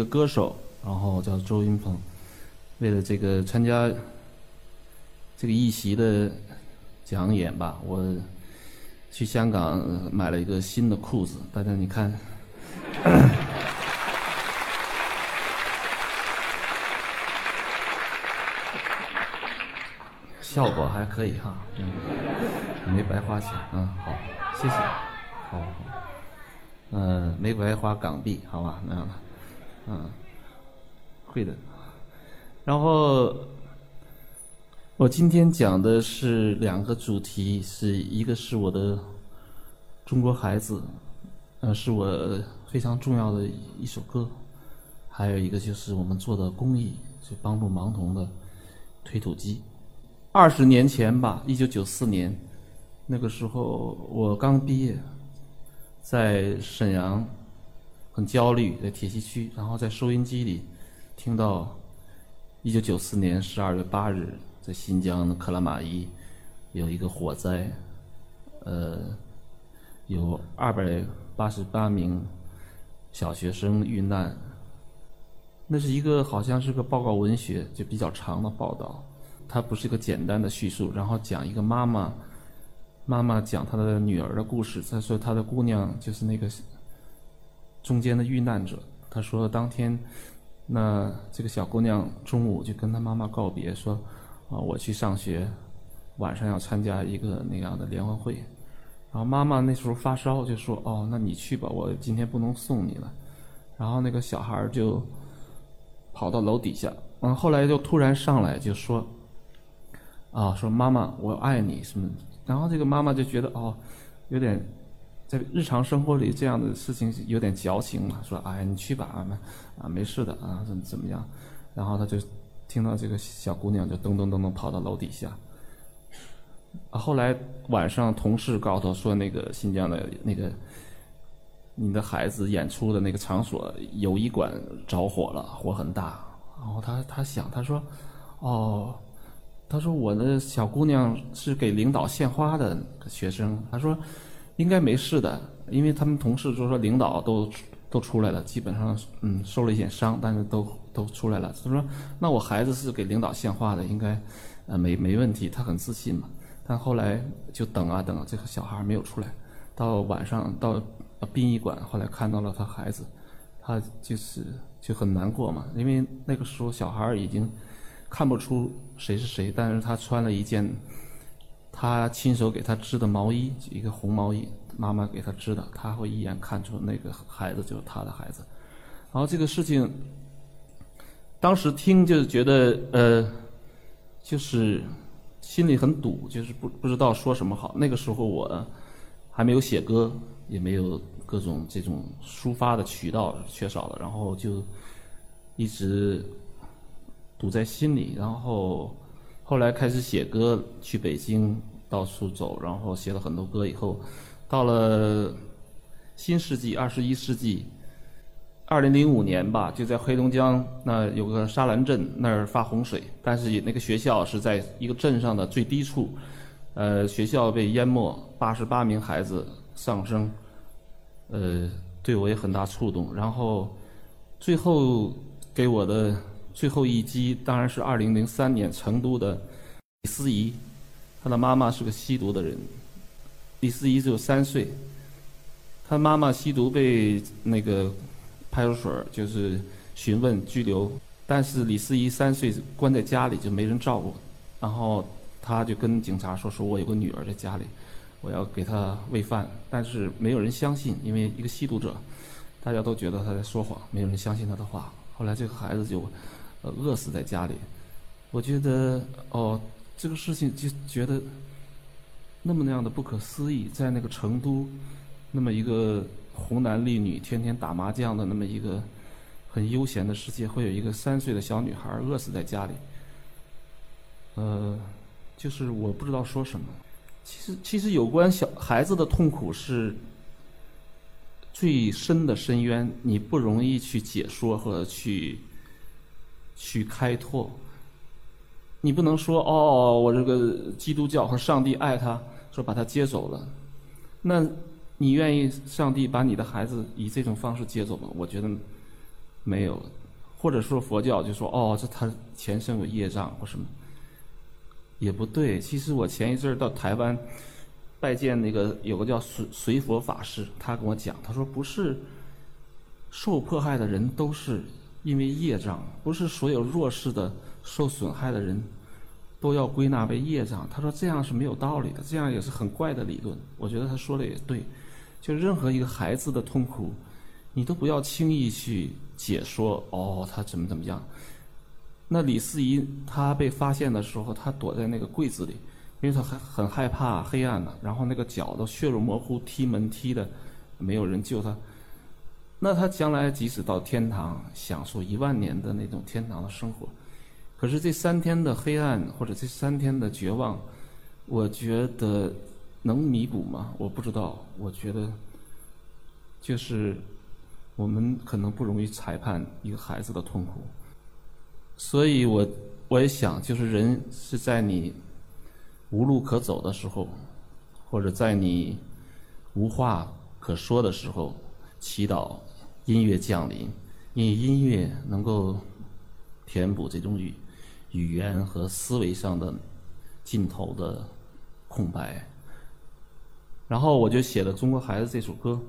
个歌手，然后叫周云鹏。为了这个参加这个一席的讲演吧，我去香港买了一个新的裤子。大家你看，效果还可以哈，嗯，没白花钱，嗯，好，谢谢，好好，嗯，没白花港币，好吧，那样的，嗯，会的。然后，我今天讲的是两个主题，是一个是我的中国孩子，呃，是我非常重要的一首歌，还有一个就是我们做的公益，就帮助盲童的推土机。二十年前吧，一九九四年，那个时候我刚毕业，在沈阳，很焦虑，在铁西区，然后在收音机里听到。一九九四年十二月八日，在新疆的克拉玛依有一个火灾，呃，有二百八十八名小学生遇难。那是一个好像是个报告文学，就比较长的报道。它不是一个简单的叙述，然后讲一个妈妈，妈妈讲她的女儿的故事。再说她的姑娘就是那个中间的遇难者。他说当天。那这个小姑娘中午就跟她妈妈告别，说：“啊，我去上学，晚上要参加一个那样的联欢会。”然后妈妈那时候发烧，就说：“哦，那你去吧，我今天不能送你了。”然后那个小孩就跑到楼底下，嗯，后来就突然上来就说：“啊，说妈妈，我爱你什么？”然后这个妈妈就觉得哦，有点。在日常生活里，这样的事情有点矫情嘛，说：“哎，你去吧，啊，啊，没事的啊，怎怎么样？”然后他就听到这个小姑娘就咚咚咚咚跑到楼底下。后来晚上，同事告诉他说：“那个新疆的那个你的孩子演出的那个场所友谊馆着火了，火很大。”然后他他想，他说：“哦，他说我的小姑娘是给领导献花的学生。”他说。应该没事的，因为他们同事就说领导都都出来了，基本上嗯受了一点伤，但是都都出来了。他说：“那我孩子是给领导献花的，应该呃没没问题。”他很自信嘛。但后来就等啊等，这个小孩没有出来。到晚上到殡仪馆，后来看到了他孩子，他就是就很难过嘛，因为那个时候小孩已经看不出谁是谁，但是他穿了一件。他亲手给他织的毛衣，一个红毛衣，妈妈给他织的，他会一眼看出那个孩子就是他的孩子。然后这个事情，当时听就觉得呃，就是心里很堵，就是不不知道说什么好。那个时候我还没有写歌，也没有各种这种抒发的渠道，缺少了。然后就一直堵在心里，然后。后来开始写歌，去北京到处走，然后写了很多歌。以后到了新世纪，二十一世纪，二零零五年吧，就在黑龙江那有个沙兰镇那儿发洪水，但是那个学校是在一个镇上的最低处，呃，学校被淹没，八十八名孩子丧生，呃，对我也很大触动。然后最后给我的。最后一击当然是二零零三年成都的李思怡，她的妈妈是个吸毒的人。李思怡只有三岁，她妈妈吸毒被那个派出所就是询问拘留，但是李思怡三岁关在家里就没人照顾，然后他就跟警察说：“说我有个女儿在家里，我要给她喂饭。”但是没有人相信，因为一个吸毒者，大家都觉得他在说谎，没有人相信他的话。后来这个孩子就。呃，饿死在家里，我觉得哦，这个事情就觉得那么那样的不可思议，在那个成都，那么一个红男绿女天天打麻将的那么一个很悠闲的世界，会有一个三岁的小女孩饿死在家里。呃，就是我不知道说什么。其实，其实有关小孩子的痛苦是最深的深渊，你不容易去解说或者去。去开拓，你不能说哦，我这个基督教和上帝爱他，说把他接走了，那你愿意上帝把你的孩子以这种方式接走吗？我觉得没有，或者说佛教就说哦，这他前生有业障或什么，也不对。其实我前一阵儿到台湾拜见那个有个叫随随佛法师，他跟我讲，他说不是受迫害的人都是因为业障，不是所有弱势的受损害的人都要归纳为业障。他说这样是没有道理的，这样也是很怪的理论。我觉得他说的也对，就任何一个孩子的痛苦。你都不要轻易去解说哦，他怎么怎么样？那李思怡她被发现的时候，她躲在那个柜子里，因为她很很害怕黑暗嘛。然后那个脚都血肉模糊，踢门踢的，没有人救她。那他将来即使到天堂，享受一万年的那种天堂的生活，可是这三天的黑暗或者这三天的绝望，我觉得能弥补吗？我不知道。我觉得就是。我们可能不容易裁判一个孩子的痛苦，所以我我也想，就是人是在你无路可走的时候，或者在你无话可说的时候，祈祷音乐降临，因为音乐能够填补这种语语言和思维上的尽头的空白。然后我就写了《中国孩子》这首歌。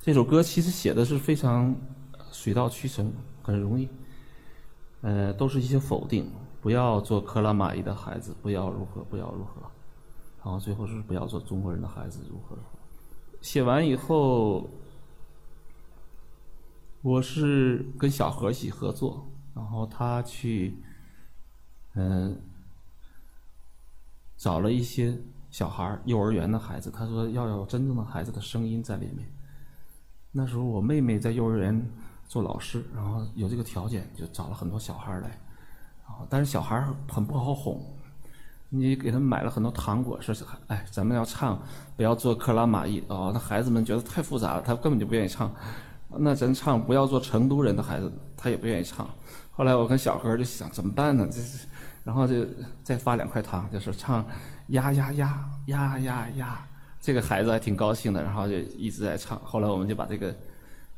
这首歌其实写的是非常水到渠成，很容易。呃，都是一些否定，不要做克拉玛依的孩子，不要如何，不要如何。然后最后是不要做中国人的孩子，如何如何。写完以后，我是跟小何一起合作，然后他去嗯找了一些小孩幼儿园的孩子，他说要有真正的孩子的声音在里面。那时候我妹妹在幼儿园做老师，然后有这个条件，就找了很多小孩来，然后，但是小孩很不好哄，你给他们买了很多糖果，说是哎，咱们要唱，不要做克拉玛依哦，那孩子们觉得太复杂了，他根本就不愿意唱。那咱唱不要做成都人的孩子，他也不愿意唱。后来我跟小何就想怎么办呢？这，然后就再发两块糖，就是唱呀呀呀呀呀呀。这个孩子还挺高兴的，然后就一直在唱。后来我们就把这个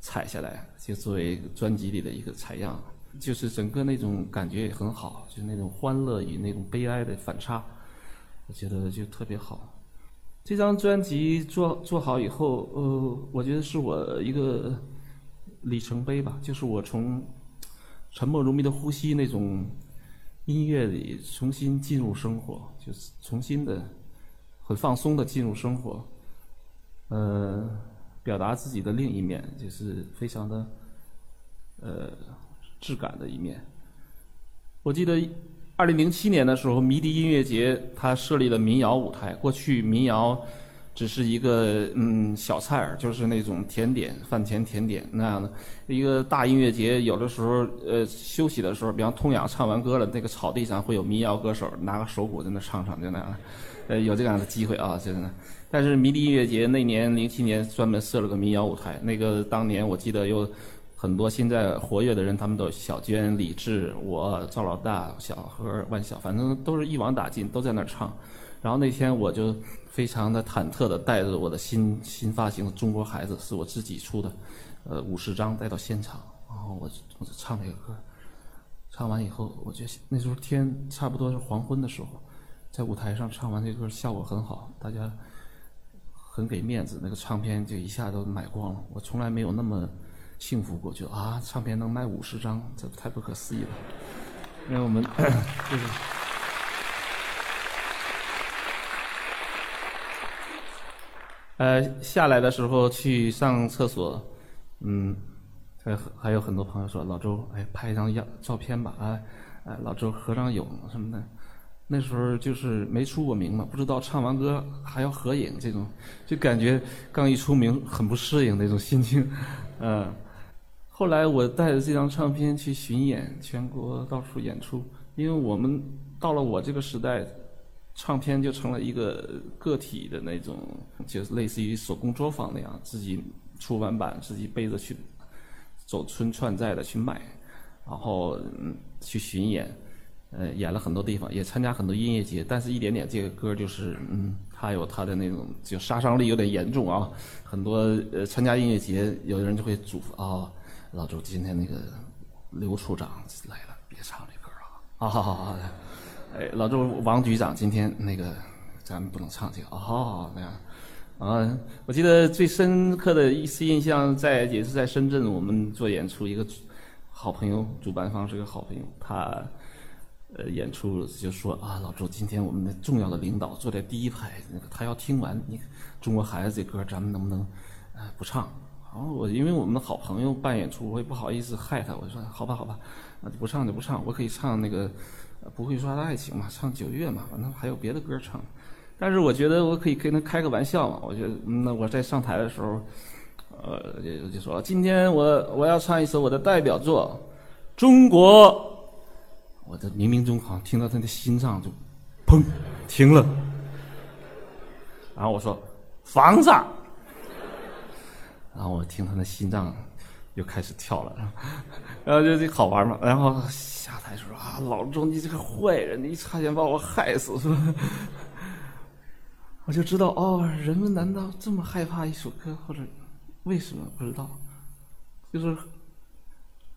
采下来，就作为专辑里的一个采样。就是整个那种感觉也很好，就是那种欢乐与那种悲哀的反差，我觉得就特别好。这张专辑做做好以后，呃，我觉得是我一个里程碑吧。就是我从沉默如谜的呼吸那种音乐里重新进入生活，就是重新的。很放松的进入生活，呃，表达自己的另一面，就是非常的，呃，质感的一面。我记得二零零七年的时候，迷笛音乐节它设立了民谣舞台。过去民谣只是一个嗯小菜儿，就是那种甜点，饭前甜点那样的。一个大音乐节，有的时候呃休息的时候，比方通雅唱完歌了，那个草地上会有民谣歌手拿个手鼓在那唱唱，就那样。呃，有这样的机会啊，真的。但是迷笛音乐节那年零七年专门设了个民谣舞台，那个当年我记得有很多现在活跃的人，他们都小娟、李志、我、赵老大、小何、万晓，反正都是一网打尽，都在那儿唱。然后那天我就非常的忐忑的带着我的新新发行的《中国孩子》，是我自己出的，呃，五十张带到现场，然后我我就唱这个歌。唱完以后，我觉得那时候天差不多是黄昏的时候。在舞台上唱完这歌，效果很好，大家很给面子，那个唱片就一下都买光了。我从来没有那么幸福过，就啊，唱片能卖五十张，这太不可思议了。因为我们 就是，呃，下来的时候去上厕所，嗯，还还有很多朋友说老周，哎，拍一张样照片吧，啊，哎，老周合张影什么的。那时候就是没出过名嘛，不知道唱完歌还要合影，这种就感觉刚一出名很不适应那种心情，嗯。后来我带着这张唱片去巡演，全国到处演出，因为我们到了我这个时代，唱片就成了一个个体的那种，就是类似于手工作坊那样，自己出完版自己背着去走村串寨的去卖，然后去巡演。呃，演了很多地方，也参加很多音乐节，但是一点点这个歌就是，嗯，它有它的那种就杀伤力有点严重啊。很多呃参加音乐节，有的人就会嘱咐啊，老周今天那个刘处长来了，别唱这歌了啊！好好好，哎，老周王局长今天那个咱们不能唱这个啊！好好那样啊，我记得最深刻的一次印象在也是在深圳，我们做演出，一个好朋友，主办方是个好朋友，他。呃，演出就说啊，老周，今天我们的重要的领导坐在第一排，那个他要听完你《中国孩子》这歌，咱们能不能呃不唱？然后我因为我们的好朋友办演出，我也不好意思害他，我说好吧，好吧，那就不唱就不唱，我可以唱那个不会说的爱情嘛，唱九月嘛，反正还有别的歌唱。但是我觉得我可以跟他开个玩笑嘛，我觉得那我在上台的时候，呃，就就说今天我我要唱一首我的代表作《中国》。我的冥冥中好像听到他的心脏就，砰，停了。然后我说房子，然后我听他的心脏又开始跳了，然后就就好玩嘛。然后下台就说啊，老钟你这个坏人，你差点把我害死是吧？我就知道哦，人们难道这么害怕一首歌，或者为什么不知道？就是。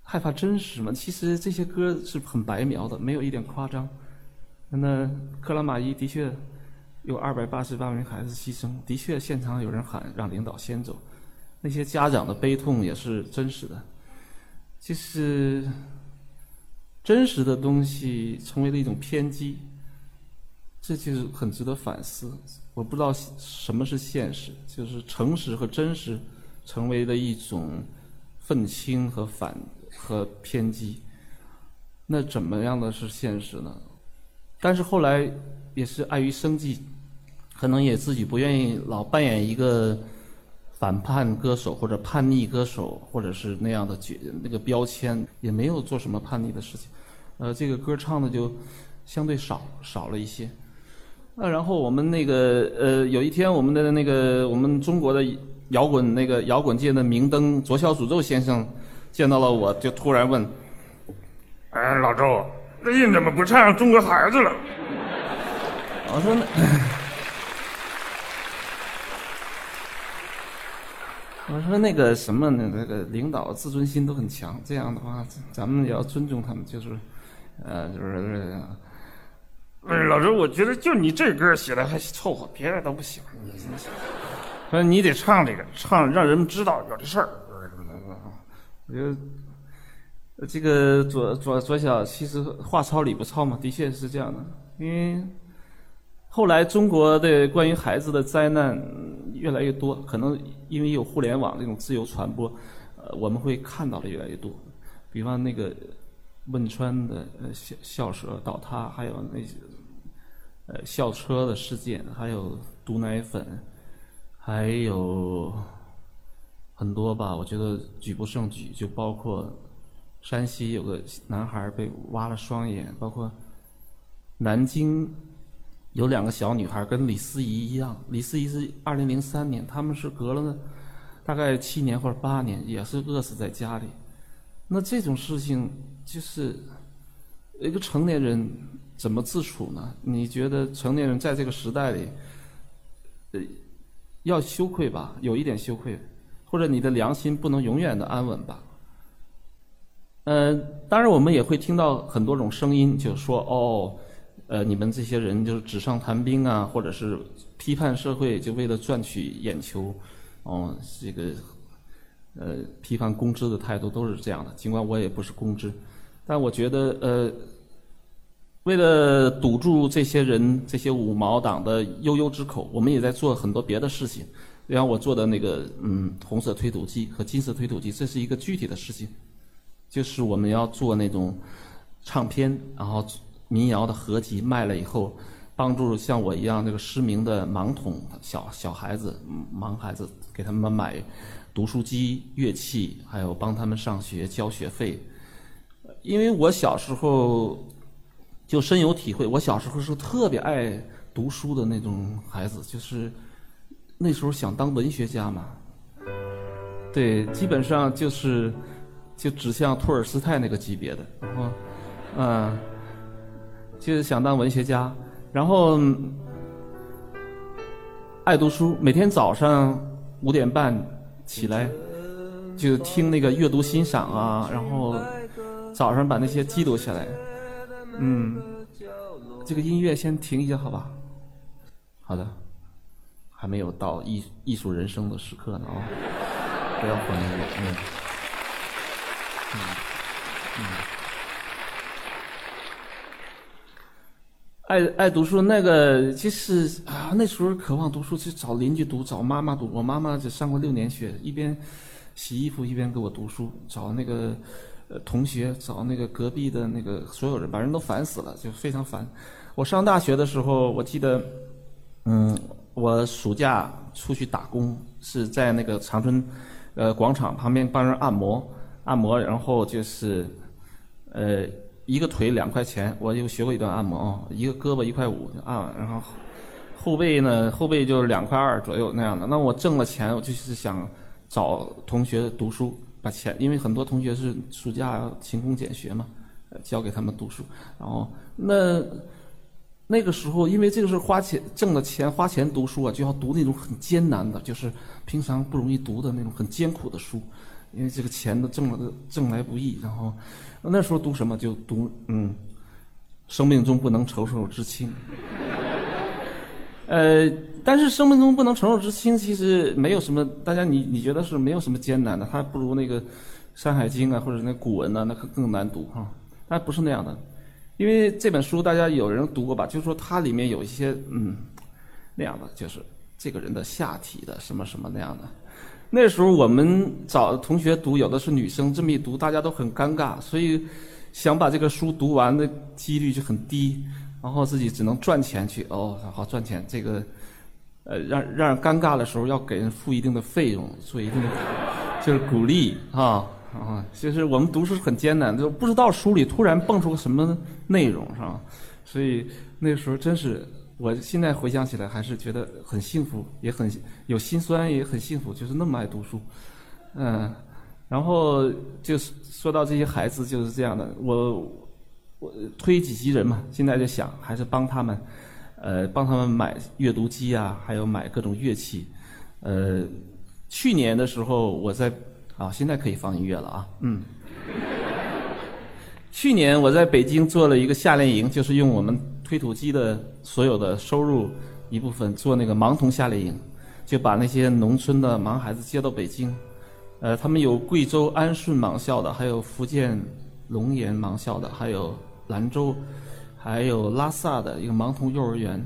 害怕真实嘛？其实这些歌是很白描的，没有一点夸张。那克拉玛依的确有二百八十八名孩子牺牲，的确现场有人喊让领导先走，那些家长的悲痛也是真实的。其实真实的东西成为了一种偏激，这就是很值得反思。我不知道什么是现实，就是诚实和真实成为了一种愤青和反。和偏激，那怎么样的是现实呢？但是后来也是碍于生计，可能也自己不愿意老扮演一个反叛歌手或者叛逆歌手，或者是那样的角那个标签，也没有做什么叛逆的事情。呃，这个歌唱的就相对少少了一些。那然后我们那个呃，有一天我们的那个我们中国的摇滚那个摇滚界的明灯左小诅咒先生。见到了我就突然问：“哎，老周，最近怎么不唱《中国孩子》了？”我说：“我说那个什么呢？那个领导自尊心都很强，这样的话，咱们也要尊重他们。就是，呃，就是呃，老周，我觉得就你这歌写的还凑合，别的都不行。说你得唱这个，唱让人们知道有这事儿。”我觉得，这个左左左小其实话糙理不糙嘛，的确是这样的。因为后来中国的关于孩子的灾难越来越多，可能因为有互联网这种自由传播，呃，我们会看到的越来越多。比方那个汶川的呃校校舍倒塌，还有那些呃校车的事件，还有毒奶粉，还有。很多吧，我觉得举不胜举，就包括山西有个男孩被挖了双眼，包括南京有两个小女孩跟李思怡一样，李思怡是二零零三年，他们是隔了大概七年或者八年，也是饿死在家里。那这种事情就是一个成年人怎么自处呢？你觉得成年人在这个时代里，呃，要羞愧吧？有一点羞愧。或者你的良心不能永远的安稳吧？嗯，当然我们也会听到很多种声音，就说哦，呃，你们这些人就是纸上谈兵啊，或者是批判社会，就为了赚取眼球，哦，这个呃批判公知的态度都是这样的。尽管我也不是公知，但我觉得呃，为了堵住这些人这些五毛党的悠悠之口，我们也在做很多别的事情。比方我做的那个嗯红色推土机和金色推土机，这是一个具体的事情，就是我们要做那种唱片，然后民谣的合集卖了以后，帮助像我一样那个失明的盲童小小孩子盲孩子，给他们买读书机、乐器，还有帮他们上学交学费。因为我小时候就深有体会，我小时候是特别爱读书的那种孩子，就是。那时候想当文学家嘛，对，基本上就是就指向托尔斯泰那个级别的，然后，嗯，就是想当文学家，然后爱读书，每天早上五点半起来，就听那个阅读欣赏啊，然后早上把那些记录下来。嗯，这个音乐先停一下，好吧？好的，还没有到艺艺术人生的时刻呢啊！不要换音乐，嗯，嗯，嗯。爱爱读书那个，其实啊，那时候渴望读书，去找邻居读，找妈妈读。我妈妈只上过六年学，一边洗衣服一边给我读书，找那个呃同学，找那个隔壁的那个所有人，把人都烦死了，就非常烦。我上大学的时候，我记得，嗯，我暑假出去打工，是在那个长春呃广场旁边帮人按摩，按摩，然后就是呃。一个腿两块钱，我又学过一段按摩啊，一个胳膊一块五就按，然后后背呢，后背就是两块二左右那样的。那我挣了钱，我就是想找同学读书，把钱，因为很多同学是暑假勤工俭学嘛，教给他们读书。然后那那个时候，因为这个是花钱挣了钱，花钱读书啊，就要读那种很艰难的，就是平常不容易读的那种很艰苦的书，因为这个钱都挣了挣来不易，然后。那时候读什么就读嗯，生命中不能承受之轻。呃，但是生命中不能承受之轻，其实没有什么，大家你你觉得是没有什么艰难的，它不如那个《山海经》啊，或者那古文呐，那可更难读哈。但不是那样的，因为这本书大家有人读过吧？就是说它里面有一些嗯那样的，就是这个人的下体的什么什么那样的。那时候我们找同学读，有的是女生，这么一读大家都很尴尬，所以想把这个书读完的几率就很低，然后自己只能赚钱去哦，好赚钱。这个呃，让让人尴尬的时候要给人付一定的费用，做一定的就是鼓励啊啊。其实我们读书是很艰难，就不知道书里突然蹦出个什么内容，是吧？所以那时候真是。我现在回想起来，还是觉得很幸福，也很有心酸，也很幸福，就是那么爱读书，嗯，然后就是说到这些孩子就是这样的，我我推己及人嘛，现在就想还是帮他们，呃，帮他们买阅读机啊，还有买各种乐器，呃，去年的时候我在啊，现在可以放音乐了啊，嗯，去年我在北京做了一个夏令营，就是用我们。推土机的所有的收入一部分做那个盲童夏令营，就把那些农村的盲孩子接到北京，呃，他们有贵州安顺盲校的，还有福建龙岩盲校的，还有兰州，还有拉萨的一个盲童幼儿园，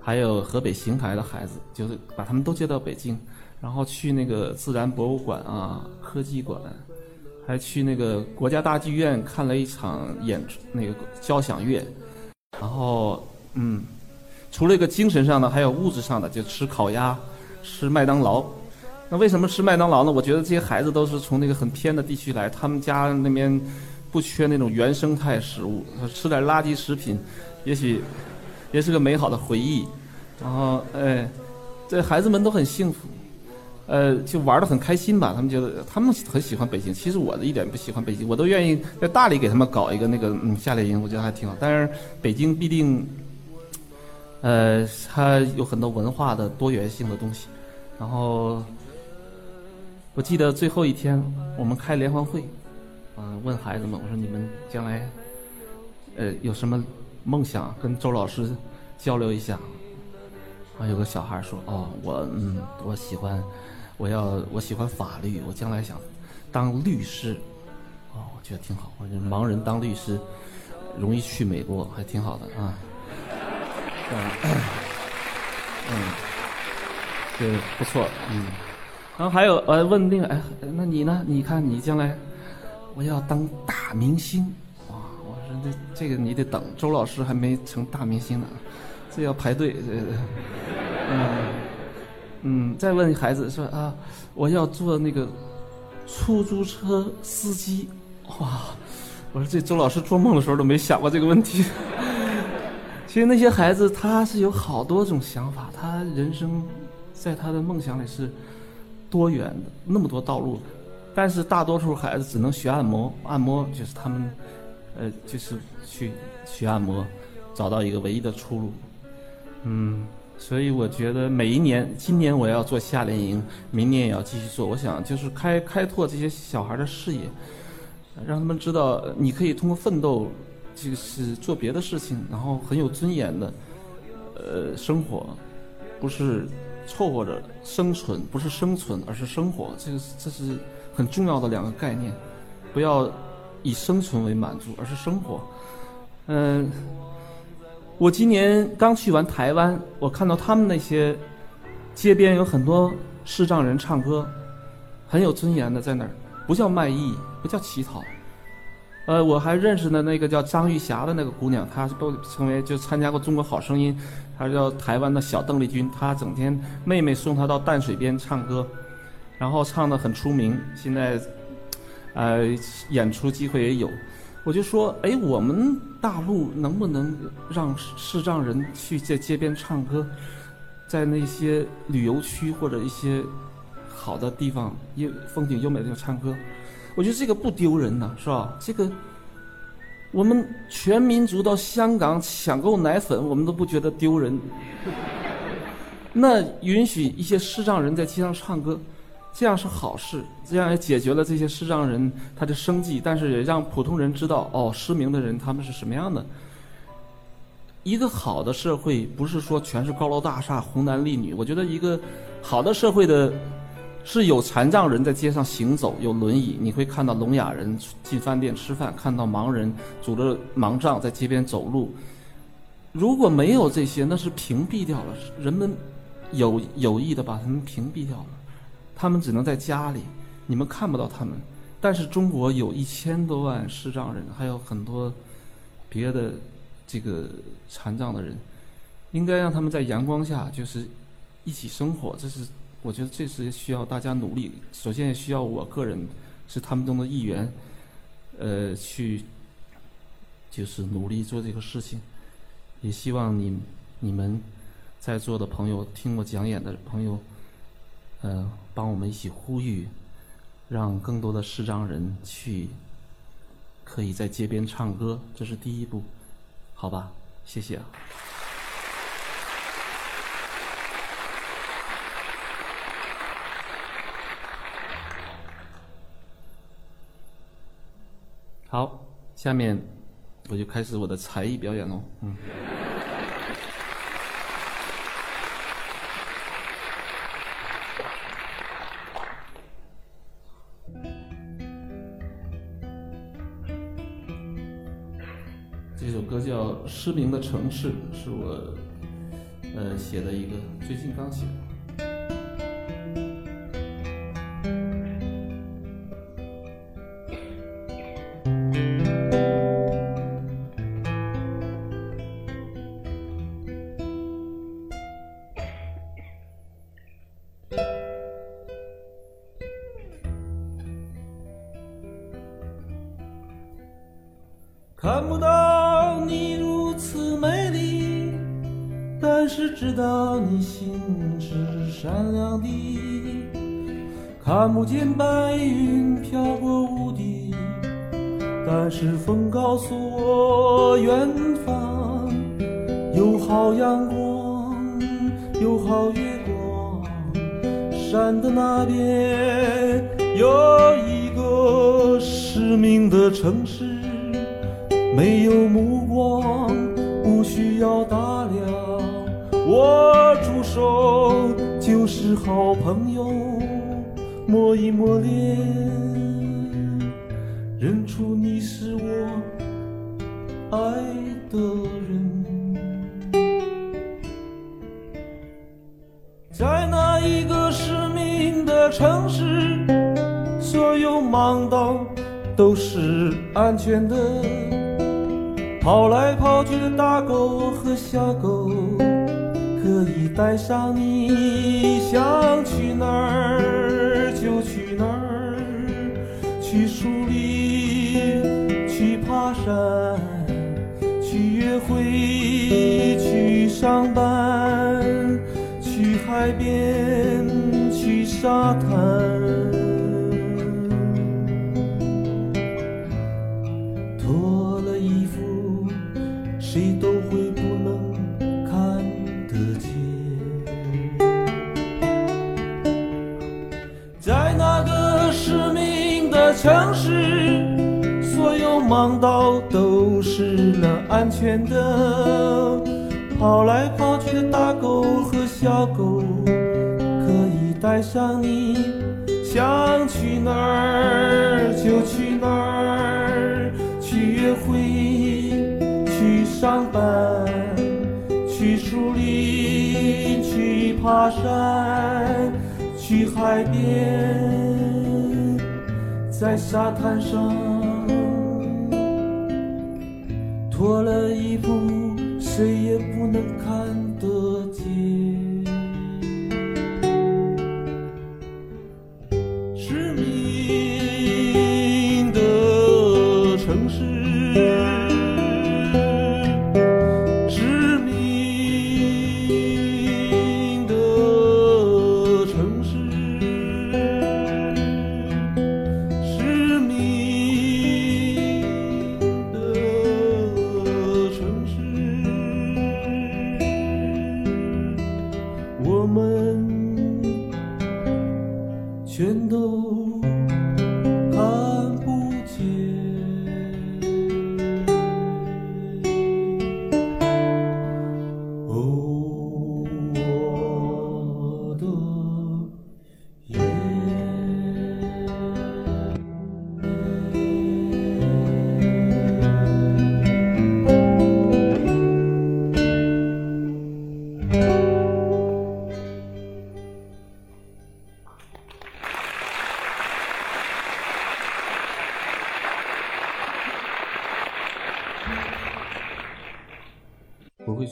还有河北邢台的孩子，就是把他们都接到北京，然后去那个自然博物馆啊、科技馆，还去那个国家大剧院看了一场演那个交响乐。然后，嗯，除了一个精神上的，还有物质上的，就吃烤鸭，吃麦当劳。那为什么吃麦当劳呢？我觉得这些孩子都是从那个很偏的地区来，他们家那边不缺那种原生态食物，吃点垃圾食品，也许 也是个美好的回忆。然后，哎，这孩子们都很幸福。呃，就玩的很开心吧？他们觉得他们很喜欢北京。其实我的一点不喜欢北京，我都愿意在大理给他们搞一个那个嗯夏令营，我觉得还挺好。但是北京必定，呃，它有很多文化的多元性的东西。然后我记得最后一天我们开联欢会，嗯，问孩子们我说你们将来呃有什么梦想跟周老师交流一下。啊，有个小孩说哦，我嗯我喜欢。我要我喜欢法律，我将来想当律师，哦，我觉得挺好。我觉得盲人当律师容易去美国，还挺好的啊。嗯，嗯，对，不错，嗯。然后还有呃，问那个哎，那你呢？你看你将来我要当大明星，哇！我说这这个你得等，周老师还没成大明星呢，这要排队，这嗯。嗯，再问孩子说啊，我要做那个出租车司机，哇！我说这周老师做梦的时候都没想过这个问题。其实那些孩子他是有好多种想法，他人生在他的梦想里是多元的，那么多道路。但是大多数孩子只能学按摩，按摩就是他们呃，就是去学按摩，找到一个唯一的出路。嗯。所以我觉得每一年，今年我要做夏令营，明年也要继续做。我想就是开开拓这些小孩的视野，让他们知道你可以通过奋斗，就是做别的事情，然后很有尊严的，呃，生活，不是凑合着生存，不是生存，而是生活。这个这是很重要的两个概念，不要以生存为满足，而是生活。嗯。我今年刚去完台湾，我看到他们那些街边有很多视障人唱歌，很有尊严的在那儿，不叫卖艺，不叫乞讨。呃，我还认识的那个叫张玉霞的那个姑娘，她都成为就参加过《中国好声音》，她叫台湾的小邓丽君，她整天妹妹送她到淡水边唱歌，然后唱的很出名，现在呃演出机会也有。我就说，哎，我们大陆能不能让视障人去在街边唱歌，在那些旅游区或者一些好的地方、优风景优美的地方唱歌？我觉得这个不丢人呐，是吧？这个我们全民族到香港抢购奶粉，我们都不觉得丢人。那允许一些视障人在街上唱歌？这样是好事，这样也解决了这些视障人他的生计，但是也让普通人知道哦，失明的人他们是什么样的。一个好的社会不是说全是高楼大厦、红男绿女，我觉得一个好的社会的是有残障人在街上行走，有轮椅，你会看到聋哑人进饭店吃饭，看到盲人拄着盲杖在街边走路。如果没有这些，那是屏蔽掉了，人们有有意的把他们屏蔽掉了。他们只能在家里，你们看不到他们。但是中国有一千多万视障人，还有很多别的这个残障的人，应该让他们在阳光下就是一起生活。这是我觉得这是需要大家努力。首先也需要我个人是他们中的一员，呃，去就是努力做这个事情。也希望你你们在座的朋友，听我讲演的朋友。呃，帮我们一起呼吁，让更多的视障人去，可以在街边唱歌，这是第一步，好吧？谢谢。好，下面我就开始我的才艺表演喽，嗯。这首歌叫失明的城市是我，呃写的一个，最近刚写的。目光，不需要打量，握住手就是好朋友，摸一摸脸，认出你是我爱的人。在那一个失明的城市，所有盲道都是安全的。跑来跑去的大狗和小狗，可以带上你，想去哪儿就去哪儿，去树林，去爬山，去约会，去上班，去海边，去沙滩。城市，所有盲道都是那安全的。跑来跑去的大狗和小狗，可以带上你，想去哪儿就去哪儿，去约会，去上班，去树林，去爬山。去海边，在沙滩上脱了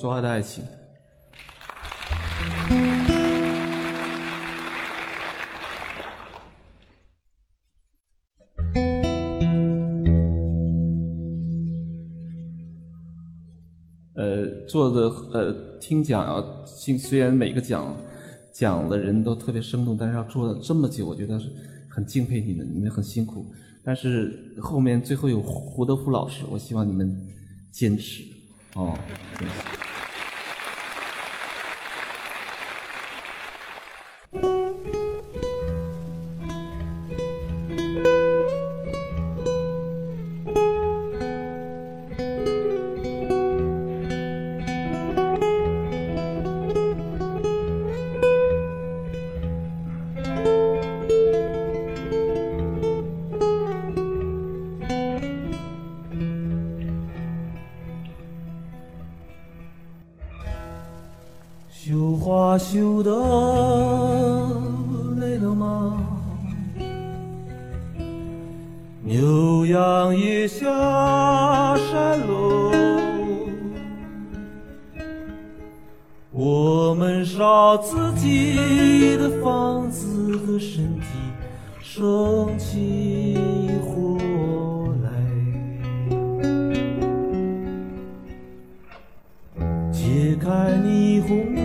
说话的爱情。呃，做的呃听讲啊，虽虽然每个讲讲的人都特别生动，但是要做这么久，我觉得是很敬佩你们，你们很辛苦。但是后面最后有胡德夫老师，我希望你们坚持哦。牛羊也下山喽，我们烧自己的房子和身体，生起火来，解开霓虹。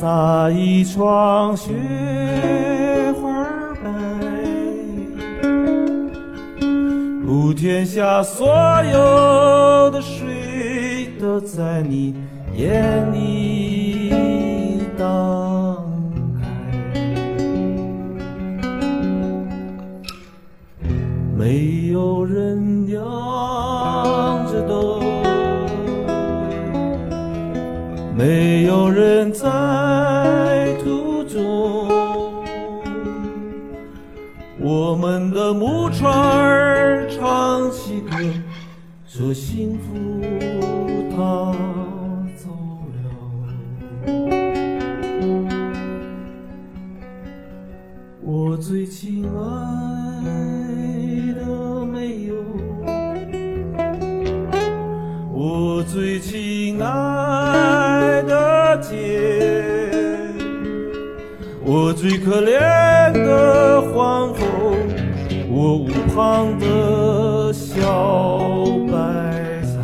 撒一床雪花白，普天下所有的水都在你眼里。荡开。没有人亮着灯。没有人在。我们的木船儿唱起歌说幸福它走了我最亲爱的没有我最亲爱的姐我最可怜的黄河方的小白菜，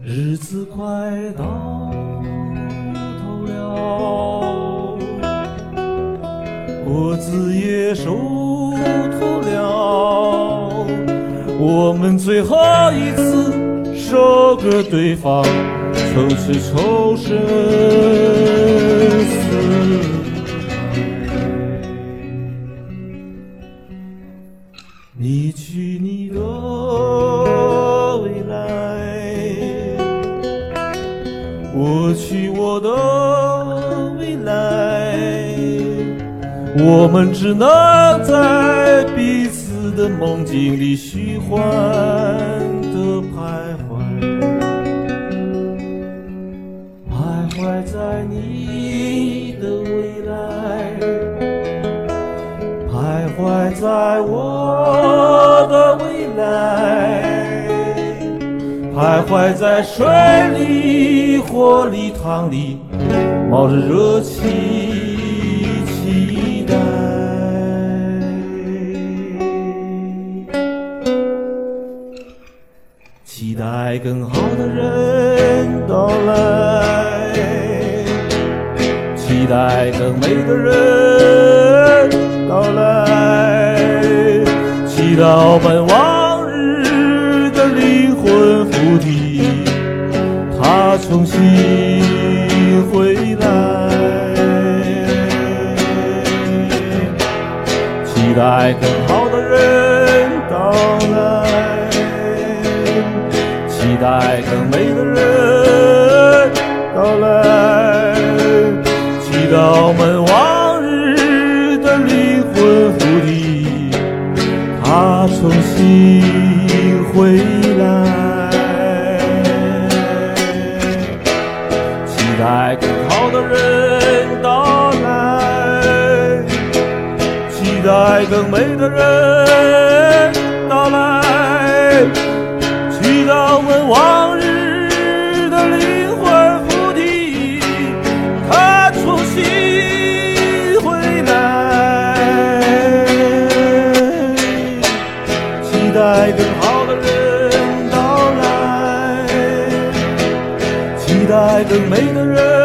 日子快到头了，果子也熟透了，我们最后一次收割对方，从此仇深思。你去你的未来，我去我的未来，我们只能在彼此的梦境里虚幻。在我的未来，徘徊在水里、火里、汤里，冒着热气，期待，期待更好的人到来。期待更美的人到来，祈祷们往日的灵魂附体，他重新等待的每个人。